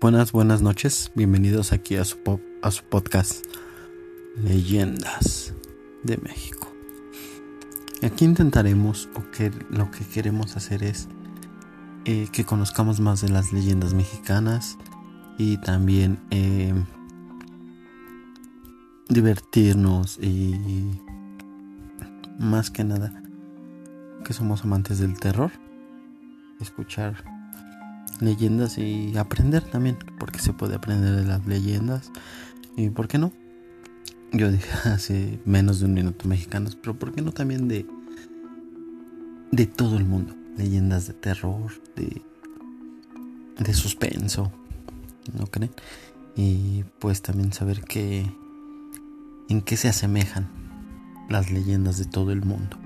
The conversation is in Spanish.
Buenas, buenas noches. Bienvenidos aquí a su, a su podcast Leyendas de México. Aquí intentaremos, o que lo que queremos hacer es eh, que conozcamos más de las leyendas mexicanas y también eh, divertirnos y más que nada que somos amantes del terror, escuchar leyendas y aprender también, porque se puede aprender de las leyendas y por qué no. Yo dije hace menos de un minuto mexicanos, pero por qué no también de de todo el mundo, leyendas de terror, de de suspenso, ¿no creen? Y pues también saber que en qué se asemejan las leyendas de todo el mundo.